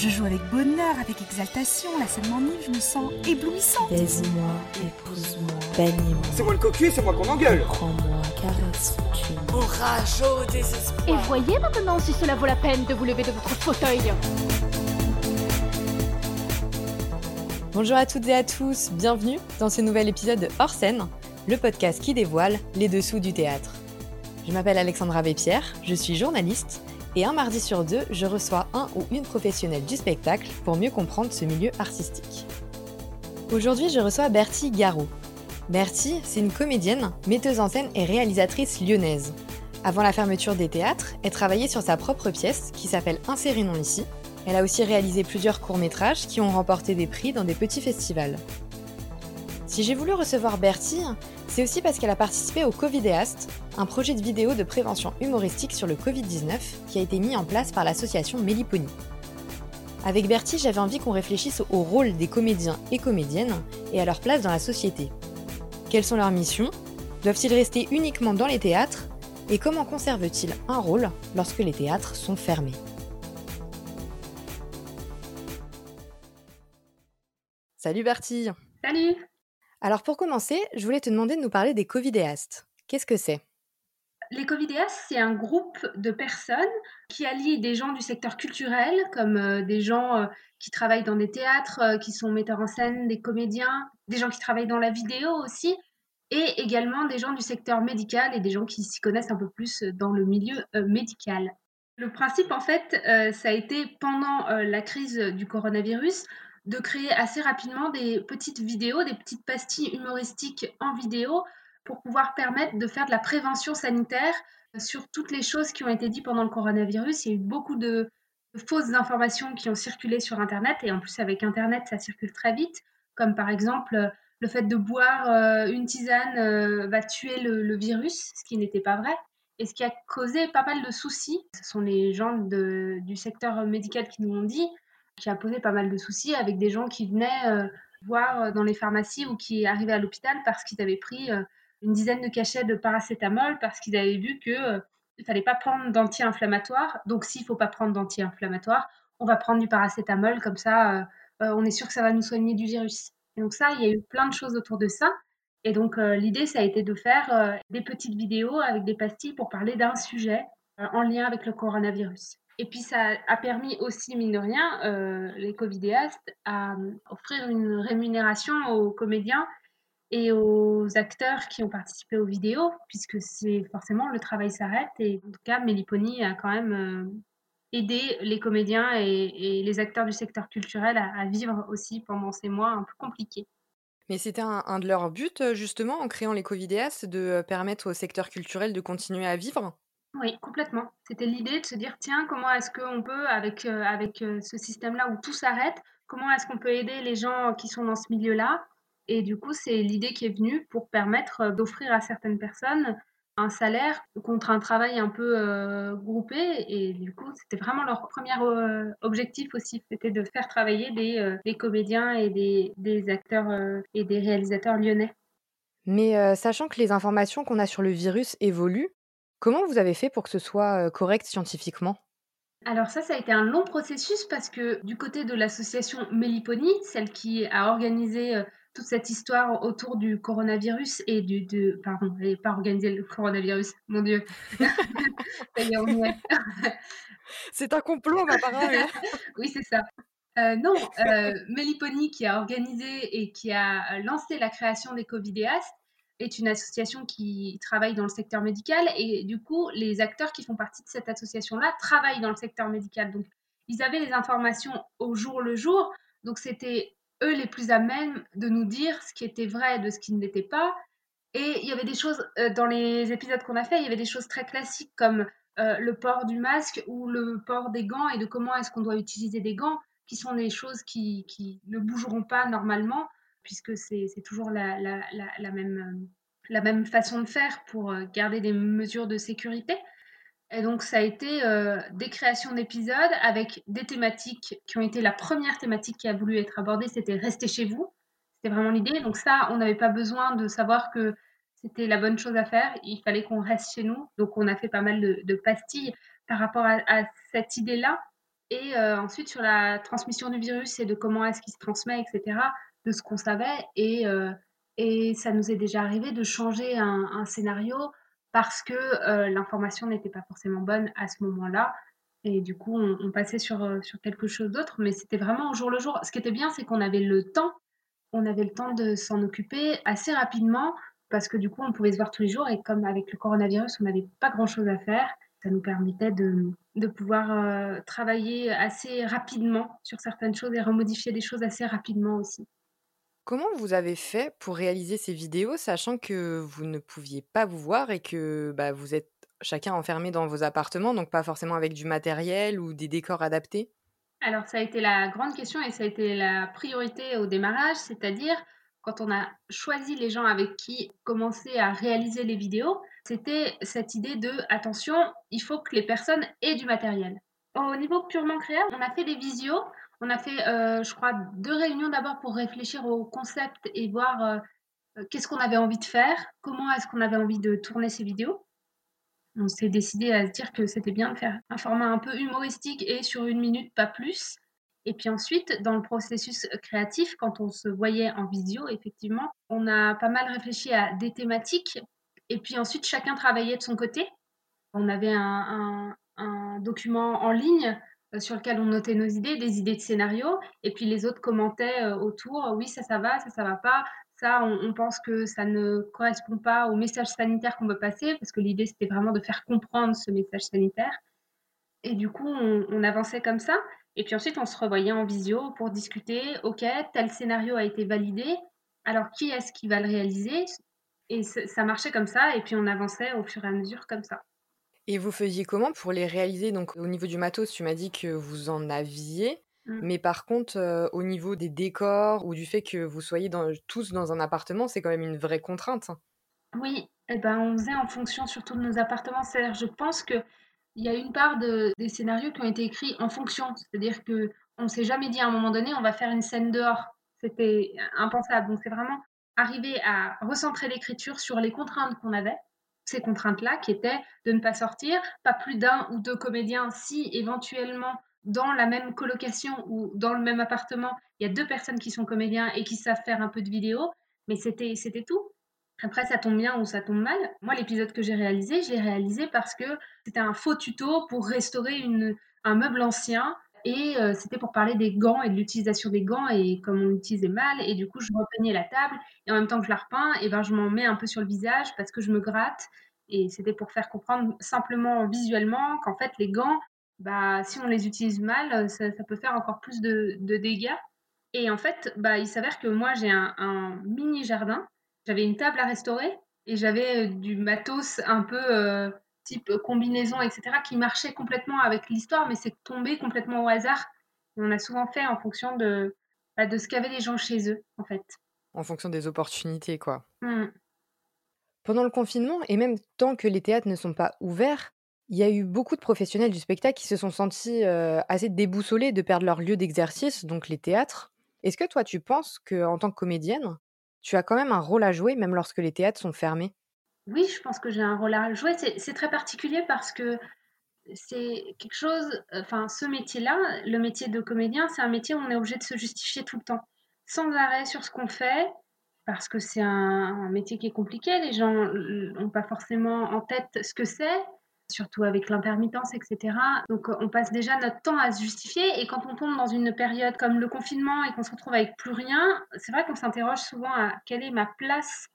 Je joue avec bonheur, avec exaltation, la scène m'enivre, je me sens éblouissante. Baise-moi, épouse-moi, bannis-moi. C'est moi le cocu, c'est moi qu'on engueule. Prends-moi, caresse, Orage au désespoir. Et voyez maintenant si cela vaut la peine de vous lever de votre fauteuil. Bonjour à toutes et à tous, bienvenue dans ce nouvel épisode de Hors scène, le podcast qui dévoile les dessous du théâtre. Je m'appelle Alexandra Vépierre, je suis journaliste et un mardi sur deux, je reçois un ou une professionnelle du spectacle pour mieux comprendre ce milieu artistique. Aujourd'hui, je reçois Bertie Garot. Bertie, c'est une comédienne, metteuse en scène et réalisatrice lyonnaise. Avant la fermeture des théâtres, elle travaillait sur sa propre pièce qui s'appelle Insérez-nous ici. Elle a aussi réalisé plusieurs courts-métrages qui ont remporté des prix dans des petits festivals. Si j'ai voulu recevoir Bertie, c'est aussi parce qu'elle a participé au Covidéast, un projet de vidéo de prévention humoristique sur le Covid-19 qui a été mis en place par l'association Méliponie. Avec Bertie, j'avais envie qu'on réfléchisse au rôle des comédiens et comédiennes et à leur place dans la société. Quelles sont leurs missions? Doivent-ils rester uniquement dans les théâtres? Et comment conservent-ils un rôle lorsque les théâtres sont fermés? Salut Bertie! Salut Alors pour commencer, je voulais te demander de nous parler des covidéastes. Qu'est-ce que c'est? Les covidéastes, c'est un groupe de personnes qui allient des gens du secteur culturel, comme euh, des gens euh, qui travaillent dans des théâtres, euh, qui sont metteurs en scène, des comédiens, des gens qui travaillent dans la vidéo aussi, et également des gens du secteur médical et des gens qui s'y connaissent un peu plus dans le milieu médical. Le principe, en fait, ça a été pendant la crise du coronavirus de créer assez rapidement des petites vidéos, des petites pastilles humoristiques en vidéo pour pouvoir permettre de faire de la prévention sanitaire sur toutes les choses qui ont été dites pendant le coronavirus. Il y a eu beaucoup de, fausses informations qui ont circulé sur Internet et en plus avec Internet, ça circule très vite, comme par exemple le fait de boire euh, une tisane euh, va tuer le, virus, ce qui n'était pas vrai. Et ce qui a causé pas mal de soucis, ce sont les gens du secteur médical qui nous ont dit, qui a posé pas mal de soucis avec des gens qui venaient euh, voir euh, dans les pharmacies ou qui arrivaient à l'hôpital parce qu'ils avaient pris euh, une dizaine de cachets de paracétamol parce qu'ils avaient vu que il fallait pas prendre d'anti-inflammatoire. Donc s'il faut pas prendre d'anti-inflammatoire, on va prendre du paracétamol comme ça, on est sûr que ça va nous soigner du virus. Et donc ça, il y a eu plein de choses autour de ça. Et donc l'idée, ça a été de faire des petites vidéos avec des pastilles pour parler d'un sujet en lien avec le coronavirus. Et puis ça a permis aussi, mine de rien, euh, les covidéastes à offrir une rémunération aux comédiens et aux acteurs qui ont participé aux vidéos, puisque c'est forcément le travail s'arrête. Et en tout cas, Mélipony a quand même euh, aidé les comédiens et, les acteurs du secteur culturel à, vivre aussi pendant ces mois un peu compliqués. Mais c'était un, un, de leurs buts, justement, en créant les covidéastes, de permettre au secteur culturel de continuer à vivre? Oui, complètement. C'était l'idée de se dire, tiens, comment est-ce qu'on peut, avec, euh, avec euh, ce système-là où tout s'arrête, comment est-ce qu'on peut aider les gens qui sont dans ce milieu-là? Et du coup, c'est l'idée qui est venue pour permettre euh, d'offrir à certaines personnes un salaire contre un travail un peu groupé. Et du coup, c'était vraiment leur premier objectif aussi, c'était de faire travailler des, des comédiens et des, des acteurs et des réalisateurs lyonnais. Mais sachant que les informations qu'on a sur le virus évoluent, Comment vous avez fait pour que ce soit correct scientifiquement? Alors ça, ça a été un long processus parce que du côté de l'association Méliponie, celle qui a organisé toute cette histoire autour du coronavirus et du... De, pardon, elle n'a pas organisé le coronavirus, mon Dieu. c'est un complot, ma parole. oui, c'est ça. non, euh, Mélipony qui a organisé et qui a lancé la création des Covidéastes est une association qui travaille dans le secteur médical et du coup, les acteurs qui font partie de cette association-là travaillent dans le secteur médical. Donc, ils avaient les informations au jour le jour. Donc, c'était eux les plus à même de nous dire ce qui était vrai de ce qui ne l'était pas. Et il y avait des choses, euh, dans les épisodes qu'on a fait, il y avait des choses très classiques comme euh, le port du masque ou le port des gants et de comment est-ce qu'on doit utiliser des gants, qui sont des choses qui, qui ne bougeront pas normalement puisque c'est toujours la, la, la, même, euh, la même façon de faire pour euh, garder des mesures de sécurité. Et donc, ça a été euh, des créations d'épisodes avec des thématiques qui ont été la première thématique qui a voulu être abordée, c'était rester chez vous. C'était vraiment l'idée. Donc, ça, on n'avait pas besoin de savoir que c'était la bonne chose à faire. Il fallait qu'on reste chez nous. Donc, on a fait pas mal de, pastilles par rapport à, cette idée-là. Et ensuite sur la transmission du virus et de comment est-ce qu'il se transmet, etc., de ce qu'on savait. Et, euh, et ça nous est déjà arrivé de changer un, scénario parce que euh, l'information n'était pas forcément bonne à ce moment-là. Et du coup, on, passait sur, euh, sur quelque chose d'autre, mais c'était vraiment au jour le jour. Ce qui était bien, c'est qu'on avait le temps, on avait le temps de s'en occuper assez rapidement, parce que du coup, on pouvait se voir tous les jours, et comme avec le coronavirus, on n'avait pas grand-chose à faire, ça nous permettait de, de pouvoir travailler assez rapidement sur certaines choses et remodifier des choses assez rapidement aussi. Comment vous avez fait pour réaliser ces vidéos, sachant que vous ne pouviez pas vous voir et que bah, vous êtes chacun enfermé dans vos appartements, donc pas forcément avec du matériel ou des décors adaptés? Alors, ça a été la grande question et ça a été la priorité au démarrage, c'est-à-dire quand on a choisi les gens avec qui commencer à réaliser les vidéos, c'était cette idée de attention, il faut que les personnes aient du matériel. Au niveau purement créa, on a fait des visios, on a fait, euh, je crois, deux réunions d'abord pour réfléchir au concept et voir euh, qu'est-ce qu'on avait envie de faire, comment est-ce qu'on avait envie de tourner ces vidéos. On s'est décidé à se dire que c'était bien de faire un format un peu humoristique et sur une minute, pas plus. Et puis ensuite, dans le processus créatif, quand on se voyait en visio, effectivement, on a pas mal réfléchi à des thématiques. Et puis ensuite, chacun travaillait de son côté. On avait un, document en ligne sur lequel on notait nos idées, des idées de scénario, et puis les autres commentaient euh, autour, oui, ça, ça va, ça, ça va pas, ça, on, on pense que ça ne correspond pas au message sanitaire qu'on veut passer, parce que l'idée, c'était vraiment de faire comprendre ce message sanitaire. Et du coup, on, on avançait comme ça. Et puis ensuite, on se revoyait en visio pour discuter, OK, tel scénario a été validé, alors qui est-ce qui va le réaliser? Et ça marchait comme ça, et puis on avançait au fur et à mesure comme ça. Et vous faisiez comment pour les réaliser? Donc au niveau du matos, tu m'as dit que vous en aviez, Mm. mais par contre, euh, au niveau des décors ou du fait que vous soyez dans- tous dans un appartement, c'est quand même une vraie contrainte. Oui, eh ben, on faisait en fonction surtout de nos appartements. C'est-à-dire, je pense que il y a une part de, des scénarios qui ont été écrits en fonction. C'est-à-dire que on s'est jamais dit à un moment donné, on va faire une scène dehors. C'était impensable. Donc, c'est vraiment arriver à recentrer l'écriture sur les contraintes qu'on avait. Ces contraintes-là qui étaient de ne pas sortir, pas plus d'un ou deux comédiens si éventuellement dans la même colocation ou dans le même appartement, il y a deux personnes qui sont comédiens et qui savent faire un peu de vidéo, mais c'était c'était tout. Après, ça tombe bien ou ça tombe mal. Moi, l'épisode que j'ai réalisé, je l'ai réalisé parce que c'était un faux tuto pour restaurer une, un meuble ancien. Et euh, c'était pour parler des gants et de l'utilisation des gants et comme on l'utilisait mal. Et du coup, je repeignais la table et en même temps que je la repeins, et ben, je m'en mets un peu sur le visage parce que je me gratte. Et c'était pour faire comprendre simplement visuellement qu'en fait, les gants, bah, si on les utilise mal, ça, ça peut faire encore plus de, dégâts. Et en fait, bah, il s'avère que moi, j'ai un, mini jardin j'avais une table à restaurer et j'avais euh, du matos un peu euh, type combinaison, etc., qui marchait complètement avec l'histoire, mais c'est tombé complètement au hasard. Et on a souvent fait en fonction de, bah, de ce qu'avaient les gens chez eux, en fait. En fonction des opportunités, quoi. Mm. Pendant le confinement, et même tant que les théâtres ne sont pas ouverts, il y a eu beaucoup de professionnels du spectacle qui se sont sentis euh, assez déboussolés de perdre leur lieu d'exercice, donc les théâtres. Est-ce que toi, tu penses que en tant que comédienne, tu as quand même un rôle à jouer, même lorsque les théâtres sont fermés? Oui, je pense que j'ai un rôle à jouer. C'est très particulier parce que c'est quelque chose, enfin, ce métier-là, le métier de comédien, c'est un métier où on est obligé de se justifier tout le temps, sans arrêt sur ce qu'on fait, parce que c'est un, un métier qui est compliqué. Les gens n'ont pas forcément en tête ce que c'est, surtout avec l'intermittence, etc. Donc, on passe déjà notre temps à se justifier. Et quand on tombe dans une période comme le confinement et qu'on se retrouve avec plus rien, c'est vrai qu'on s'interroge souvent à quelle est ma place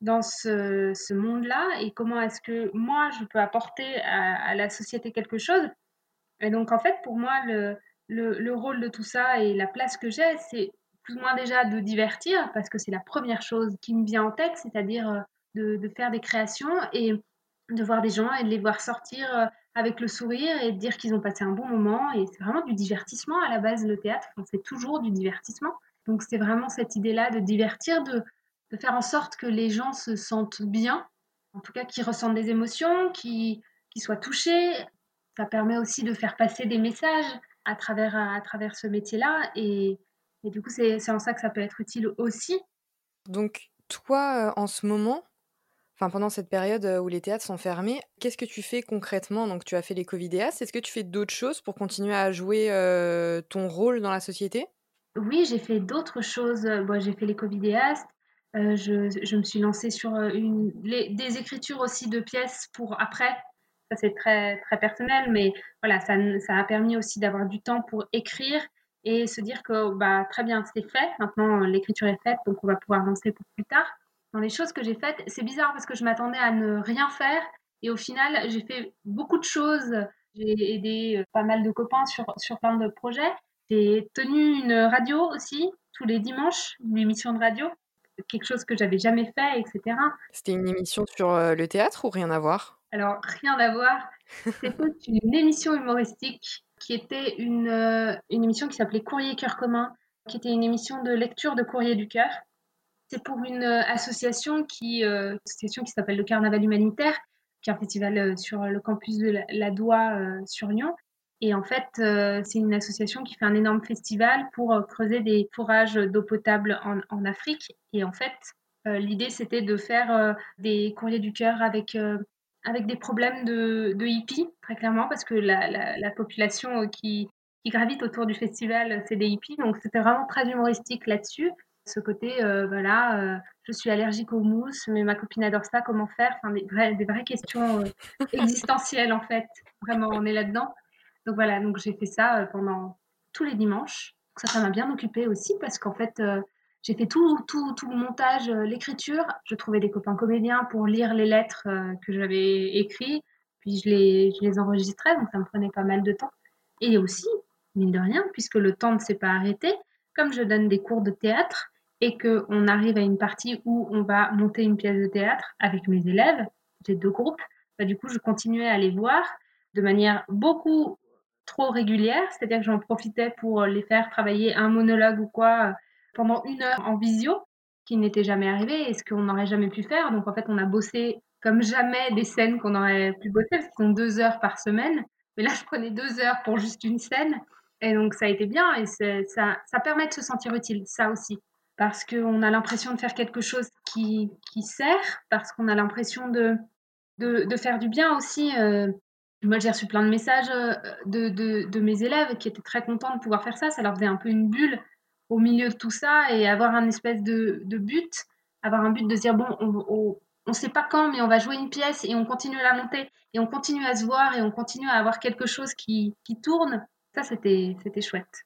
dans ce, monde-là et comment est-ce que moi, je peux apporter à, la société quelque chose. Et donc, en fait, pour moi, le, le, le rôle de tout ça et la place que j'ai, c'est plus ou moins déjà de divertir, parce que c'est la première chose qui me vient en tête, c'est-à-dire euh, de, faire des créations et de voir des gens et de les voir sortir euh, avec le sourire et de dire qu'ils ont passé un bon moment. Et c'est vraiment du divertissement à la base, le théâtre, c'est toujours du divertissement. Donc, c'est vraiment cette idée-là de divertir, de, de faire en sorte que les gens se sentent bien, en tout cas qu'ils ressentent des émotions, qu'ils qu soient touchés. Ça permet aussi de faire passer des messages à travers, à, travers ce métier-là. Et, et, du coup, c'est en ça que ça peut être utile aussi. Donc, toi, euh, en ce moment, Enfin, pendant cette période où les théâtres sont fermés, qu'est-ce que tu fais concrètement? Donc, tu as fait les Covidéas. Est-ce que tu fais d'autres choses pour continuer à jouer ton rôle dans la société? Oui, j'ai fait d'autres choses. Bon, j'ai fait les Covidéas. je, me suis lancée sur une, des écritures aussi de pièces pour après. Ça, c'est très, très personnel, mais voilà, ça, ça a permis aussi d'avoir du temps pour écrire et se dire que bah, très bien, c'est fait. Maintenant, l'écriture est faite, donc on va pouvoir lancer pour plus tard dans les choses que j'ai faites. C'est bizarre parce que je m'attendais à ne rien faire et au final, j'ai fait beaucoup de choses. J'ai aidé euh, pas mal de copains sur, sur plein de projets. J'ai tenu une radio aussi tous les dimanches, une émission de radio, quelque chose que j'avais jamais fait, etc. C'était une émission sur euh, le théâtre ou rien à voir? Alors, rien à voir. C'était une émission humoristique qui était une, euh, une émission qui s'appelait Courrier Cœur commun, qui était une émission de lecture de courrier du cœur. C'est pour une euh, association qui, euh, association qui s'appelle le Carnaval humanitaire, qui est un festival sur le campus de la, Doua sur Lyon. Et en fait, c'est une association qui fait un énorme festival pour creuser des forages d'eau potable en, en, Afrique. Et en fait, l'idée, c'était de faire des courriers du cœur avec, avec des problèmes de, de hippies, très clairement, parce que la, la, la population qui, qui gravite autour du festival, c'est des hippies. Donc, c'était vraiment très humoristique là-dessus ce côté, euh, voilà, euh, je suis allergique aux mousses, mais ma copine adore ça, comment faire? Enfin, des, vraies, des vraies questions euh, existentielles, en fait. Vraiment, on est là-dedans. Donc voilà, donc j'ai fait ça pendant tous les dimanches. Ça, ça m'a bien occupée aussi parce qu'en fait, j'ai fait tout, tout, tout le montage, l'écriture. Je trouvais des copains comédiens pour lire les lettres que j'avais écrites. Puis je les, je les enregistrais, donc ça me prenait pas mal de temps. Et aussi, mine de rien, puisque le temps ne s'est pas arrêté, comme je donne des cours de théâtre, et qu'on arrive à une partie où on va monter une pièce de théâtre avec mes élèves, j'ai deux groupes, bah, du coup, je continuais à les voir de manière beaucoup trop régulière, c'est-à-dire que j'en profitais pour les faire travailler un monologue ou quoi pendant une heure en visio, qui n'était jamais arrivé et ce qu'on n'aurait jamais pu faire. Donc en fait, on a bossé comme jamais des scènes qu'on aurait pu bosser, parce qu'ils sont deux heures par semaine. Mais là, je prenais deux heures pour juste une scène. Et donc ça a été bien et ça, ça permet de se sentir utile, ça aussi parce qu'on a l'impression de faire quelque chose qui, qui sert, parce qu'on a l'impression de, de, de, faire du bien aussi. Euh, moi, j'ai reçu plein de messages euh, de, de, mes élèves qui étaient très contents de pouvoir faire ça. Ça leur faisait un peu une bulle au milieu de tout ça et avoir un espèce de, de but, avoir un but de dire, bon, on ne sait pas quand, mais on va jouer une pièce et on continue à la monter et on continue à se voir et on continue à avoir quelque chose qui, qui tourne. Ça, c'était chouette.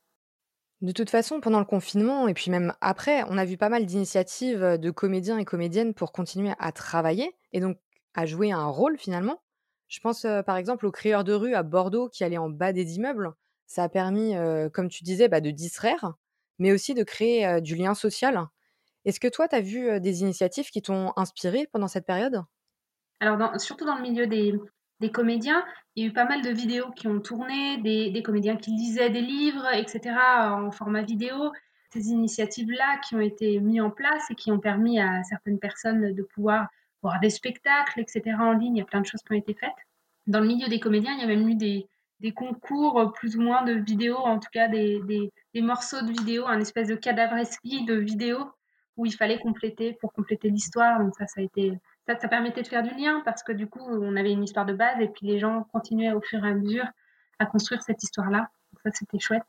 De toute façon, pendant le confinement et puis même après, on a vu pas mal d'initiatives de comédiens et comédiennes pour continuer à travailler et donc à jouer un rôle finalement. Je pense par exemple aux créeurs de rue à Bordeaux qui allaient en bas des immeubles. Ça a permis, comme tu disais, bah, de distraire, mais aussi de créer du lien social. Est-ce que toi, tu as vu des initiatives qui t'ont inspiré pendant cette période? Alors, surtout dans le milieu des, des comédiens. Il y a eu pas mal de vidéos qui ont tourné, des, des comédiens qui lisaient des livres, etc., en format vidéo. Ces initiatives-là qui ont été mises en place et qui ont permis à certaines personnes de pouvoir voir des spectacles, etc., en ligne. Il y a plein de choses qui ont été faites. Dans le milieu des comédiens, il y a même eu des, des concours plus ou moins de vidéos, en tout cas des, des, morceaux de vidéos, un espèce de cadavresque de vidéos où il fallait compléter pour compléter l'histoire. Donc ça, ça a été ça, permettait de faire du lien parce que du coup, on avait une histoire de base et puis les gens continuaient au fur et à mesure à construire cette histoire-là. Ça, c'était chouette.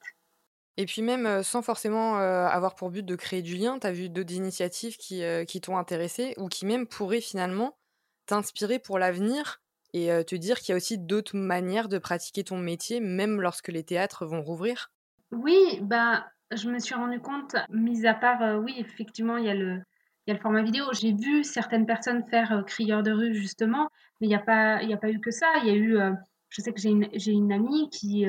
Et puis même euh, sans forcément euh, avoir pour but de créer du lien, tu as vu d'autres initiatives qui, euh, qui t'ont intéressé ou qui même pourraient finalement t'inspirer pour l'avenir et te dire qu'il y a aussi d'autres manières de pratiquer ton métier, même lorsque les théâtres vont rouvrir? Oui, bah, je me suis rendu compte, mis à part, oui, effectivement, il y a le, il y a le format vidéo. J'ai vu certaines personnes faire crieur de rue, justement, mais il n'y a, pas, a pas eu que ça. Il y a eu, je sais que j'ai une, une amie qui,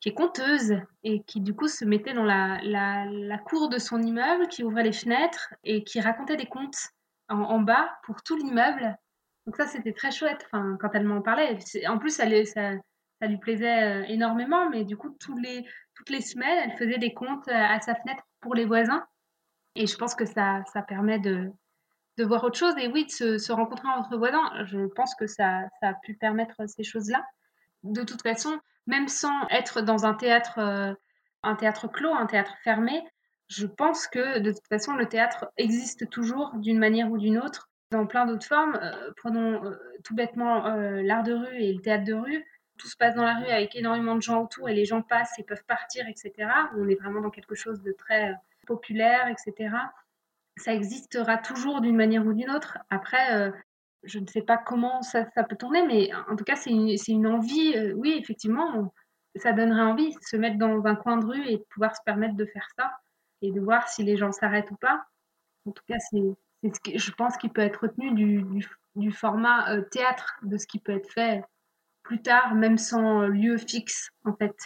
qui est conteuse et qui, du coup, se mettait dans la, la, cour de son immeuble, qui ouvrait les fenêtres et qui racontait des contes en, bas pour tout l'immeuble. Donc ça, c'était très chouette enfin, quand elle m'en parlait. En plus, ça, ça, lui plaisait énormément, mais du coup, tous les, toutes les semaines, elle faisait des contes à sa fenêtre pour les voisins. Et je pense que ça, ça permet de, de voir autre chose et oui, de se, se, rencontrer entre voisins. Je pense que ça, ça a pu permettre ces choses-là. De toute façon, même sans être dans un théâtre, euh, un théâtre clos, un théâtre fermé, je pense que de toute façon, le théâtre existe toujours d'une manière ou d'une autre dans plein d'autres formes. Euh, prenons euh, tout bêtement l'art de rue et le théâtre de rue. Tout se passe dans la rue avec énormément de gens autour et les gens passent et peuvent partir, etc. On est vraiment dans quelque chose de très populaire, etc. Ça existera toujours d'une manière ou d'une autre. Après, je ne sais pas comment ça, peut tourner, mais en tout cas, c'est une, envie. oui, effectivement, ça donnerait envie de se mettre dans un coin de rue et de pouvoir se permettre de faire ça et de voir si les gens s'arrêtent ou pas. En tout cas, c'est ce que je pense qu'il peut être retenu du, format euh, théâtre, de ce qui peut être fait plus tard, même sans lieu fixe, en fait.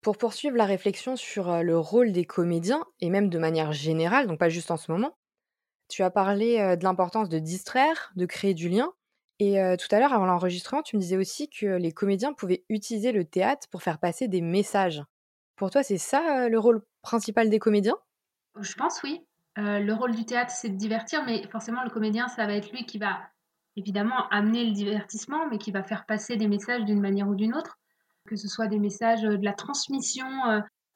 Pour poursuivre la réflexion sur euh, le rôle des comédiens, et même de manière générale, donc pas juste en ce moment, tu as parlé de l'importance de distraire, de créer du lien. Et tout à l'heure, avant l'enregistrement, tu me disais aussi que les comédiens pouvaient utiliser le théâtre pour faire passer des messages. Pour toi, c'est ça le rôle principal des comédiens? Je pense oui. Le rôle du théâtre, c'est de divertir, mais forcément, le comédien, ça va être lui qui va évidemment amener le divertissement, mais qui va faire passer des messages d'une manière ou d'une autre, que ce soit des messages de la transmission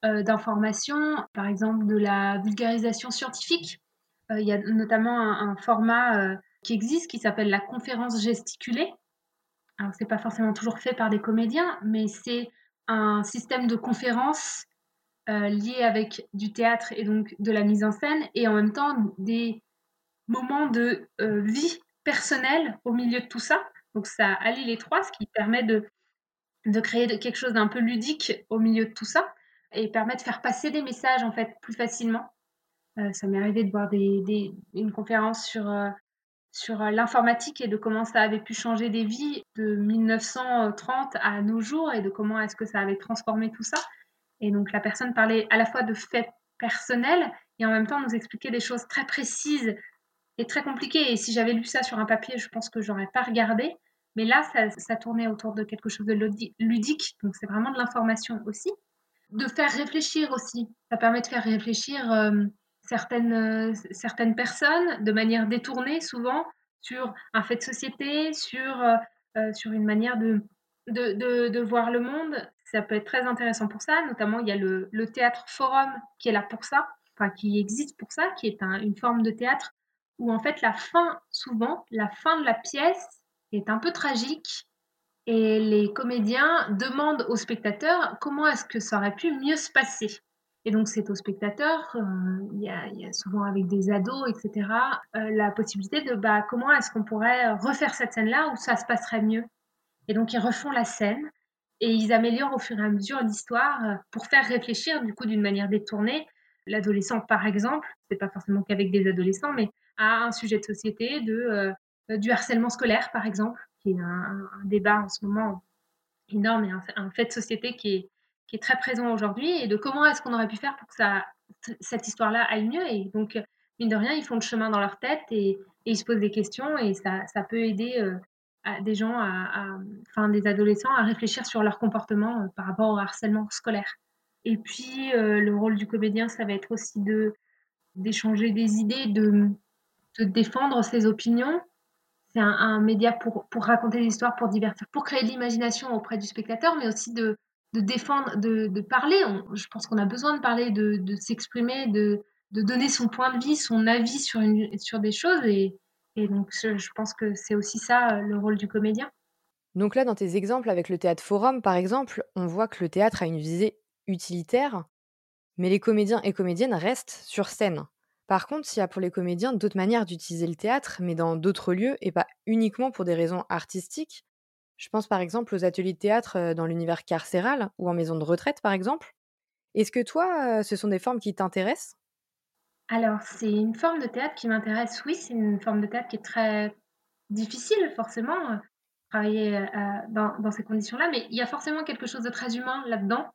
d'informations, par exemple de la vulgarisation scientifique. Il y a notamment un, format qui existe qui s'appelle la conférence gesticulée. Alors, c'est pas forcément toujours fait par des comédiens, mais c'est un système de conférence euh, liés avec du théâtre et donc de la mise en scène, et en même temps des moments de euh, vie personnelle au milieu de tout ça. Donc ça allie les trois, ce qui permet de, de créer quelque chose d'un peu ludique au milieu de tout ça, et permet de faire passer des messages en fait plus facilement. Euh, ça m'est arrivé de voir une conférence sur, sur l'informatique et de comment ça avait pu changer des vies de 1930 à nos jours et de comment est-ce que ça avait transformé tout ça. Et donc la personne parlait à la fois de faits personnels et en même temps nous expliquait des choses très précises et très compliquées. Et si j'avais lu ça sur un papier, je pense que j'aurais pas regardé. Mais là, ça, tournait autour de quelque chose de ludique, donc c'est vraiment de l'information aussi. De faire réfléchir aussi, ça permet de faire réfléchir euh, certaines, euh, certaines personnes de manière détournée souvent sur un fait de société, sur, euh, sur une manière de, de, de, voir le monde ça peut être très intéressant pour ça. Notamment, il y a le, théâtre forum qui est là pour ça, enfin qui existe pour ça, qui est une forme de théâtre où en fait la fin, souvent, la fin de la pièce est un peu tragique et les comédiens demandent aux spectateurs comment est-ce que ça aurait pu mieux se passer. Et donc c'est aux spectateurs, euh, il y, a, souvent avec des ados, etc., euh, la possibilité de bah, comment est-ce qu'on pourrait refaire cette scène-là où ça se passerait mieux. Et donc ils refont la scène et ils améliorent au fur et à mesure l'histoire euh, pour faire réfléchir du coup d'une manière détournée l'adolescent par exemple, c'est pas forcément qu'avec des adolescents, mais à un sujet de société, de, du harcèlement scolaire par exemple, qui est un, débat en ce moment énorme et un, fait de société qui est, qui est très présent aujourd'hui, et de comment est-ce qu'on aurait pu faire pour que ça, cette histoire-là aille mieux. Et donc, mine de rien, ils font le chemin dans leur tête et, ils se posent des questions, et ça, ça peut aider euh, des gens, à, enfin des adolescents, à réfléchir sur leur comportement euh, par rapport au harcèlement scolaire. Et puis, euh, le rôle du comédien, ça va être aussi de d'échanger des idées, de, de, défendre ses opinions. C'est un, média pour, pour raconter des histoires, pour divertir, pour créer de l'imagination auprès du spectateur, mais aussi de, de défendre, de, parler. je pense qu'on a besoin de parler, de, s'exprimer, de, donner son point de vue, son avis sur, une, sur des choses. Et, et donc, je, pense que c'est aussi ça euh, le rôle du comédien. Donc là, dans tes exemples avec le théâtre forum, par exemple, on voit que le théâtre a une visée utilitaire, mais les comédiens et comédiennes restent sur scène. Par contre, il y a pour les comédiens d'autres manières d'utiliser le théâtre, mais dans d'autres lieux et pas uniquement pour des raisons artistiques. Je pense par exemple aux ateliers de théâtre dans l'univers carcéral ou en maison de retraite, par exemple. Est-ce que toi, ce sont des formes qui t'intéressent? Alors, c'est une forme de théâtre qui m'intéresse. Oui, c'est une forme de théâtre qui est très difficile, forcément, travailler dans, ces conditions-là, mais il y a forcément quelque chose de très humain là-dedans.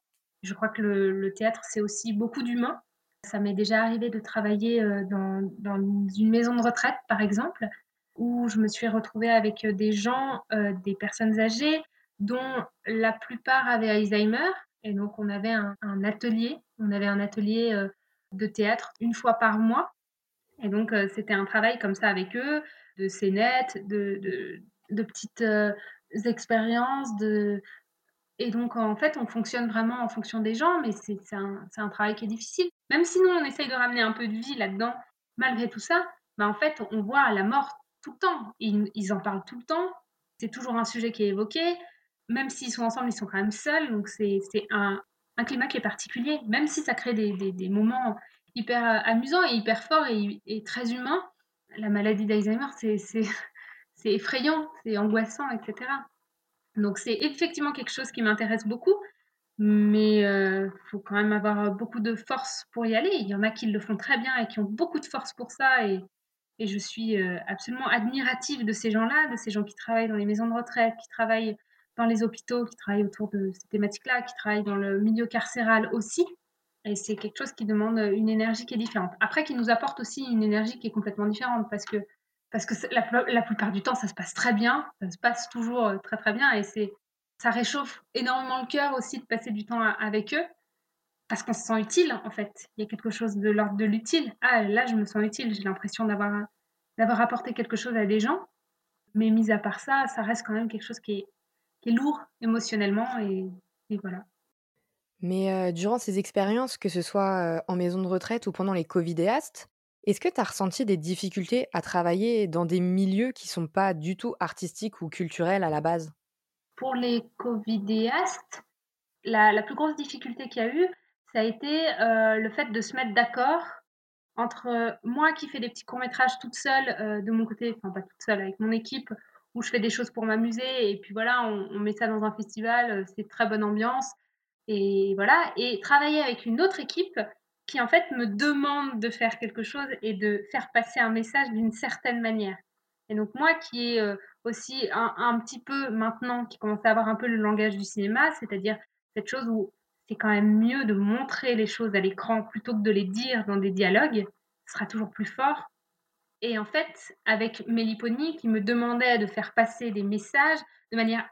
Je crois que le, théâtre, c'est aussi beaucoup d'humain. Ça m'est déjà arrivé de travailler dans, une maison de retraite, par exemple, où je me suis retrouvée avec des gens, des personnes âgées, dont la plupart avaient Alzheimer. Et donc, on avait un, atelier. On avait un atelier de théâtre une fois par mois. Et donc, euh, c'était un travail comme ça avec eux, de scénettes, de, petites euh, expériences. De... Et donc, en fait, on fonctionne vraiment en fonction des gens, mais c'est un, un, travail qui est difficile. Même si nous, on essaye de ramener un peu de vie là-dedans, malgré tout ça, bah, en fait, on voit la mort tout le temps. Ils, en parlent tout le temps. C'est toujours un sujet qui est évoqué. Même s'ils sont ensemble, ils sont quand même seuls. Donc c'est un, climat qui est particulier. Même si ça crée des, moments hyper amusants et hyper forts et, et très humains, la maladie d'Alzheimer, c'est effrayant, c'est angoissant, etc. Donc c'est effectivement quelque chose qui m'intéresse beaucoup, mais il euh, faut quand même avoir beaucoup de force pour y aller. Il y en a qui le font très bien et qui ont beaucoup de force pour ça, et, et je suis euh, absolument admirative de ces gens-là, de ces gens qui travaillent dans les maisons de retraite, qui travaillent dans les hôpitaux, qui travaillent autour de ces thématiques-là, qui travaillent dans le milieu carcéral aussi. Et c'est quelque chose qui demande une énergie qui est différente. Après, qui nous apporte aussi une énergie qui est complètement différente parce que, parce que la, plupart du temps, ça se passe très bien, ça se passe toujours euh, très très bien et ça réchauffe énormément le cœur aussi de passer du temps avec eux parce qu'on se sent utile en fait. Il y a quelque chose de l'ordre de l'utile. Ah, là, je me sens utile, j'ai l'impression d'avoir, d'avoir apporté quelque chose à des gens. Mais mis à part ça, ça reste quand même quelque chose qui est, qui est lourd émotionnellement et, et voilà. Mais durant ces expériences, que ce soit en maison de retraite ou pendant les covidéastes, est-ce que tu as ressenti des difficultés à travailler dans des milieux qui sont pas du tout artistiques ou culturels à la base? Pour les covidéastes, la, la plus grosse difficulté qu'il y a eu, ça a été le fait de se mettre d'accord entre moi qui fais des petits courts-métrages toute seule de mon côté, enfin pas toute seule, avec mon équipe, où je fais des choses pour m'amuser, et puis voilà, on, on met ça dans un festival, c'est très bonne ambiance. Et voilà, et travailler avec une autre équipe qui en fait me demande de faire quelque chose et de faire passer un message d'une certaine manière. Et donc moi qui est euh, aussi un, un, petit peu maintenant, qui commence à avoir un peu le langage du cinéma, c'est-à-dire cette chose où c'est quand même mieux de montrer les choses à l'écran plutôt que de les dire dans des dialogues, ce sera toujours plus fort. Et en fait, avec Mélipony qui me demandait de faire passer des messages de manière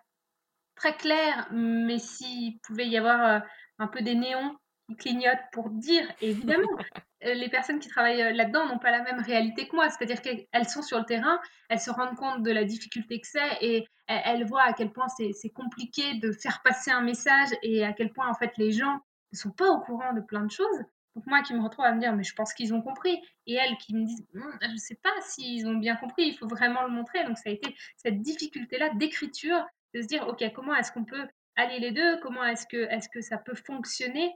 très clair, mais s'il pouvait y avoir euh, un peu des néons qui clignotent pour dire, évidemment, les personnes qui travaillent euh, là-dedans n'ont pas la même réalité que moi. C'est-à-dire qu'elles sont sur le terrain, elles se rendent compte de la difficulté que c'est et elles voient à quel point c'est compliqué de faire passer un message et à quel point, en fait, les gens ne sont pas au courant de plein de choses. Donc moi qui me retrouve à me dire mais je pense qu'ils ont compris et elles qui me disent hum, je ne sais pas s'ils ont bien compris, il faut vraiment le montrer. Donc ça a été cette difficulté là d'écriture de se dire, OK, comment est-ce qu'on peut aller les deux? Comment est-ce que, est que ça peut fonctionner?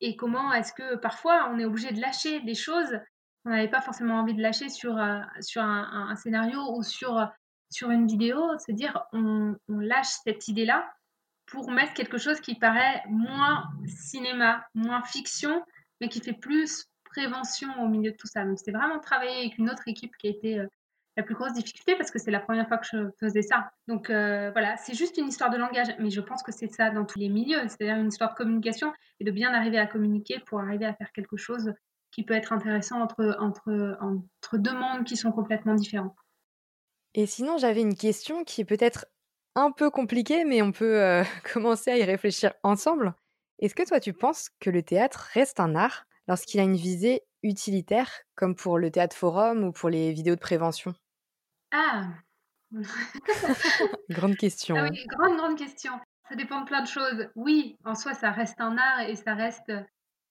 Et comment est-ce que parfois on est obligé de lâcher des choses qu'on n'avait pas forcément envie de lâcher sur, euh, sur un, scénario ou sur, sur une vidéo Se dire, on, on lâche cette idée-là pour mettre quelque chose qui paraît moins cinéma, moins fiction, mais qui fait plus prévention au milieu de tout ça. Donc, c'est vraiment travailler avec une autre équipe qui a été euh, la plus grosse difficulté parce que c'est la première fois que je faisais ça. Donc euh, voilà, c'est juste une histoire de langage, mais je pense que c'est ça dans tous les milieux, c'est-à-dire une histoire de communication et de bien arriver à communiquer pour arriver à faire quelque chose qui peut être intéressant entre, entre, entre deux mondes qui sont complètement différents. Et sinon, j'avais une question qui est peut-être un peu compliquée, mais on peut euh, commencer à y réfléchir ensemble. Est-ce que toi, tu penses que le théâtre reste un art lorsqu'il a une visée utilitaire, comme pour le théâtre forum ou pour les vidéos de prévention? Ah Grande question. Ah hein. oui, grande, grande question. Ça dépend de plein de choses. Oui, en soi, ça reste un art et ça reste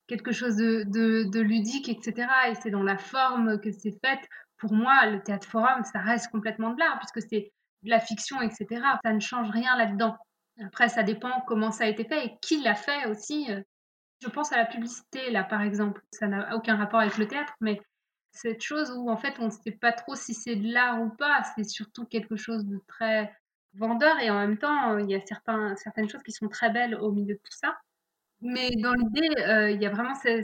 quelque chose de, de, ludique, etc. Et c'est dans la forme que c'est fait. Pour moi, le théâtre forum, ça reste complètement de l'art puisque c'est de la fiction, etc. Ça ne change rien là-dedans. Après, ça dépend comment ça a été fait et qui l'a fait aussi. Je pense à la publicité, là, par exemple. Ça n'a aucun rapport avec le théâtre, mais cette chose où en fait on ne sait pas trop si c'est de l'art ou pas, c'est surtout quelque chose de très vendeur et en même temps il y a certains, certaines choses qui sont très belles au milieu de tout ça. Mais dans l'idée, euh, il y a vraiment ce,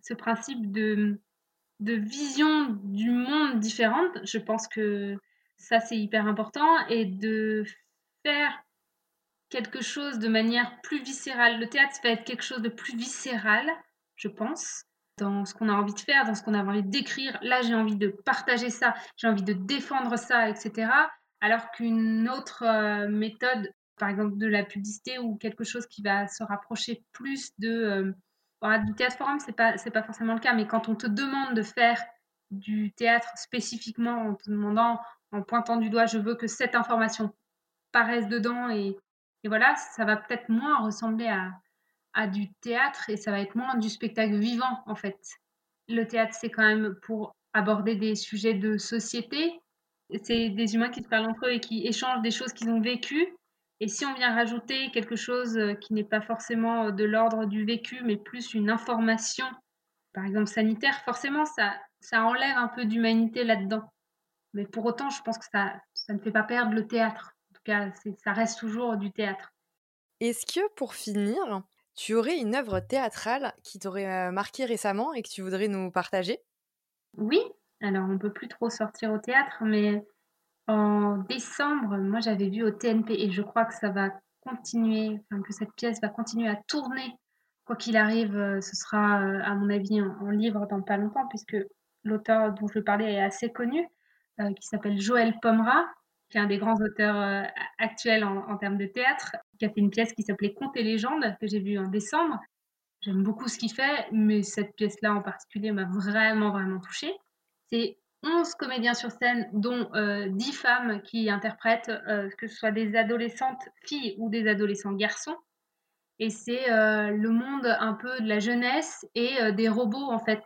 ce, principe de, de vision du monde différente. Je pense que ça c'est hyper important et de faire quelque chose de manière plus viscérale. Le théâtre va être quelque chose de plus viscéral, je pense dans ce qu'on a envie de faire, dans ce qu'on a envie d'écrire. Là, j'ai envie de partager ça, j'ai envie de défendre ça, etc. Alors qu'une autre euh, méthode, par exemple de la publicité ou quelque chose qui va se rapprocher plus de euh, du théâtre forum, c'est pas c'est pas forcément le cas, mais quand on te demande de faire du théâtre spécifiquement en te demandant, en pointant du doigt, je veux que cette information paraisse dedans et, et voilà, ça va peut-être moins ressembler à, à du théâtre et ça va être moins du spectacle vivant en fait. Le théâtre, c'est quand même pour aborder des sujets de société. C'est des humains qui se parlent entre eux et qui échangent des choses qu'ils ont vécues. Et si on vient rajouter quelque chose qui n'est pas forcément de l'ordre du vécu, mais plus une information, par exemple sanitaire, forcément, ça, ça enlève un peu d'humanité là-dedans. Mais pour autant, je pense que ça, ça ne fait pas perdre le théâtre. En tout cas, ça reste toujours du théâtre. Est-ce que pour finir, tu aurais une œuvre théâtrale qui t'aurait marqué récemment et que tu voudrais nous partager? Oui, alors on peut plus trop sortir au théâtre, mais en décembre, moi j'avais vu au TNP et je crois que ça va continuer, que cette pièce va continuer à tourner. Quoi qu'il arrive, ce sera à mon avis en, livre dans pas longtemps puisque l'auteur dont je parlais est assez connu, qui s'appelle Joël Pomera, qui est un des grands auteurs actuels en, termes de théâtre, qui a fait une pièce qui s'appelait Contes et légendes que j'ai vue en décembre. J'aime beaucoup ce qu'il fait, mais cette pièce-là en particulier m'a vraiment, vraiment touchée. C'est 11 comédiens sur scène, dont 10 euh, femmes qui interprètent, euh, que ce soit des adolescentes filles ou des adolescents garçons. Et c'est euh, le monde un peu de la jeunesse et des robots, en fait.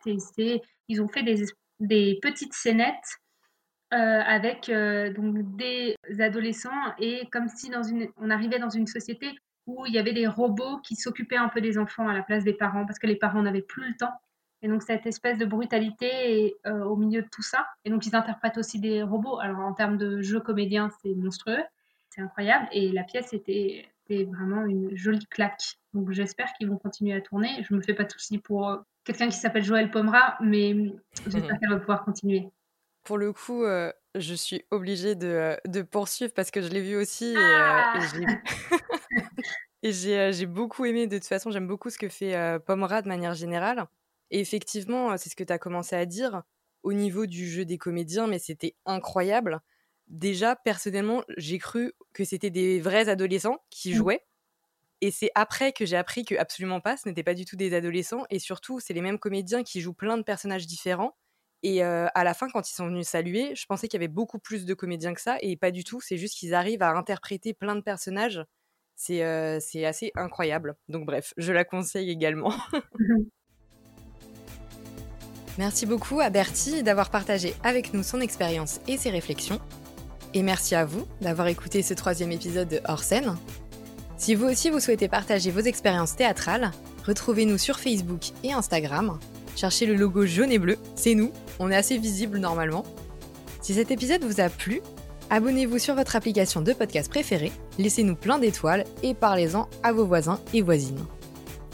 Ils ont fait des, des petites scénettes avec donc des adolescents et comme si dans une, on arrivait dans une société où il y avait des robots qui s'occupaient un peu des enfants à la place des parents parce que les parents n'avaient plus le temps. Et donc cette espèce de brutalité est, euh, au milieu de tout ça. Et donc ils interprètent aussi des robots. Alors en termes de jeu comédien, c'est monstrueux, c'est incroyable. Et la pièce était, vraiment une jolie claque. Donc j'espère qu'ils vont continuer à tourner. Je me fais pas de soucis pour euh, quelqu'un qui s'appelle Joël Pomera, mais j'espère qu'elle va pouvoir continuer. Pour le coup, euh, je suis obligée de, de, poursuivre parce que je l'ai vu aussi. Et, ah et j'ai beaucoup aimé. De toute façon, j'aime beaucoup ce que fait Pomera de manière générale. Et effectivement, c'est ce que tu as commencé à dire au niveau du jeu des comédiens, mais c'était incroyable. Déjà, personnellement, j'ai cru que c'était des vrais adolescents qui mmh. jouaient. Et c'est après que j'ai appris que absolument pas, ce n'était pas du tout des adolescents. Et surtout, c'est les mêmes comédiens qui jouent plein de personnages différents. Et à la fin, quand ils sont venus saluer, je pensais qu'il y avait beaucoup plus de comédiens que ça. Et pas du tout. C'est juste qu'ils arrivent à interpréter plein de personnages. C'est assez incroyable. Donc bref, je la conseille également. Merci beaucoup à Bertie d'avoir partagé avec nous son expérience et ses réflexions. Et merci à vous d'avoir écouté ce troisième épisode de Hors scène. Si vous aussi vous souhaitez partager vos expériences théâtrales, retrouvez-nous sur Facebook et Instagram. Cherchez le logo jaune et bleu, c'est nous, on est assez visible normalement. Si cet épisode vous a plu, abonnez-vous sur votre application de podcast préférée, laissez-nous plein d'étoiles et parlez-en à vos voisins et voisines.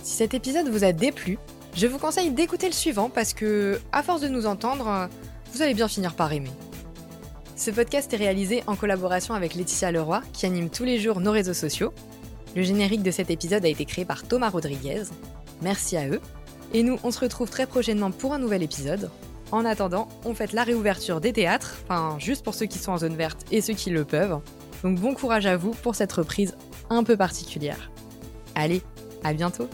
Si cet épisode vous a déplu, je vous conseille d'écouter le suivant parce que, à force de nous entendre, vous allez bien finir par aimer. Ce podcast est réalisé en collaboration avec Laetitia Leroy, qui anime tous les jours nos réseaux sociaux. Le générique de cet épisode a été créé par Thomas Rodriguez. Merci à eux. Et nous, on se retrouve très prochainement pour un nouvel épisode. En attendant, on fête la réouverture des théâtres, enfin juste pour ceux qui sont en zone verte et ceux qui le peuvent. Donc bon courage à vous pour cette reprise un peu particulière. Allez, à bientôt